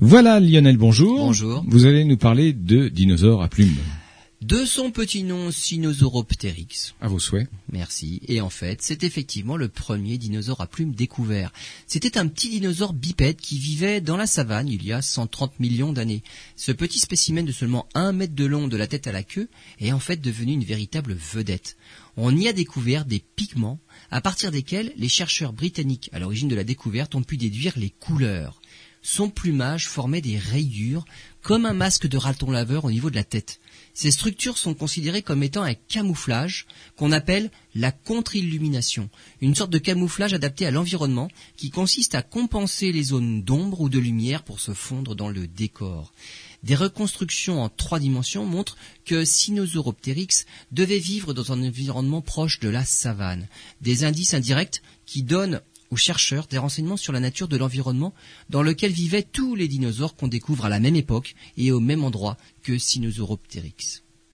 Voilà Lionel, bonjour. Bonjour. Vous allez nous parler de dinosaures à plumes. De son petit nom Sinosauropteryx. À vos souhaits. Merci. Et en fait, c'est effectivement le premier dinosaure à plumes découvert. C'était un petit dinosaure bipède qui vivait dans la savane il y a 130 millions d'années. Ce petit spécimen de seulement un mètre de long de la tête à la queue est en fait devenu une véritable vedette. On y a découvert des pigments à partir desquels les chercheurs britanniques à l'origine de la découverte ont pu déduire les couleurs. Son plumage formait des rayures comme un masque de raton laveur au niveau de la tête. Ces structures sont considérées comme étant un camouflage qu'on appelle la contre-illumination, une sorte de camouflage adapté à l'environnement qui consiste à compenser les zones d'ombre ou de lumière pour se fondre dans le décor. Des reconstructions en trois dimensions montrent que Sinosauropteryx devait vivre dans un environnement proche de la savane. Des indices indirects qui donnent aux chercheurs des renseignements sur la nature de l'environnement dans lequel vivaient tous les dinosaures qu'on découvre à la même époque et au même endroit que Sinosauropteryx.